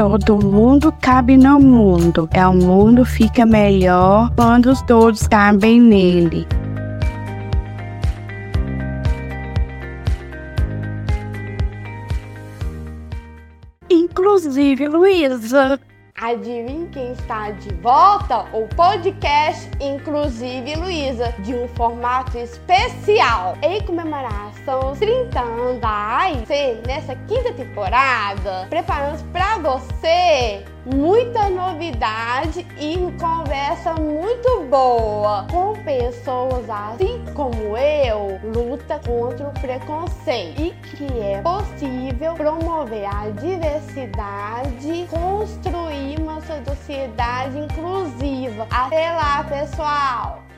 Todo mundo cabe no mundo. É o mundo fica melhor quando todos cabem nele. Inclusive, Luísa, Adivinhe quem está de volta? O podcast Inclusive Luísa, de um formato especial em comemoração aos 30 anos da AIC nessa quinta temporada. Preparamos para você muita novidade e conversa muito boa com pessoas assim como eu, luta contra o preconceito e que é possível promover a diversidade, construir uma sociedade inclusiva. Até lá, pessoal!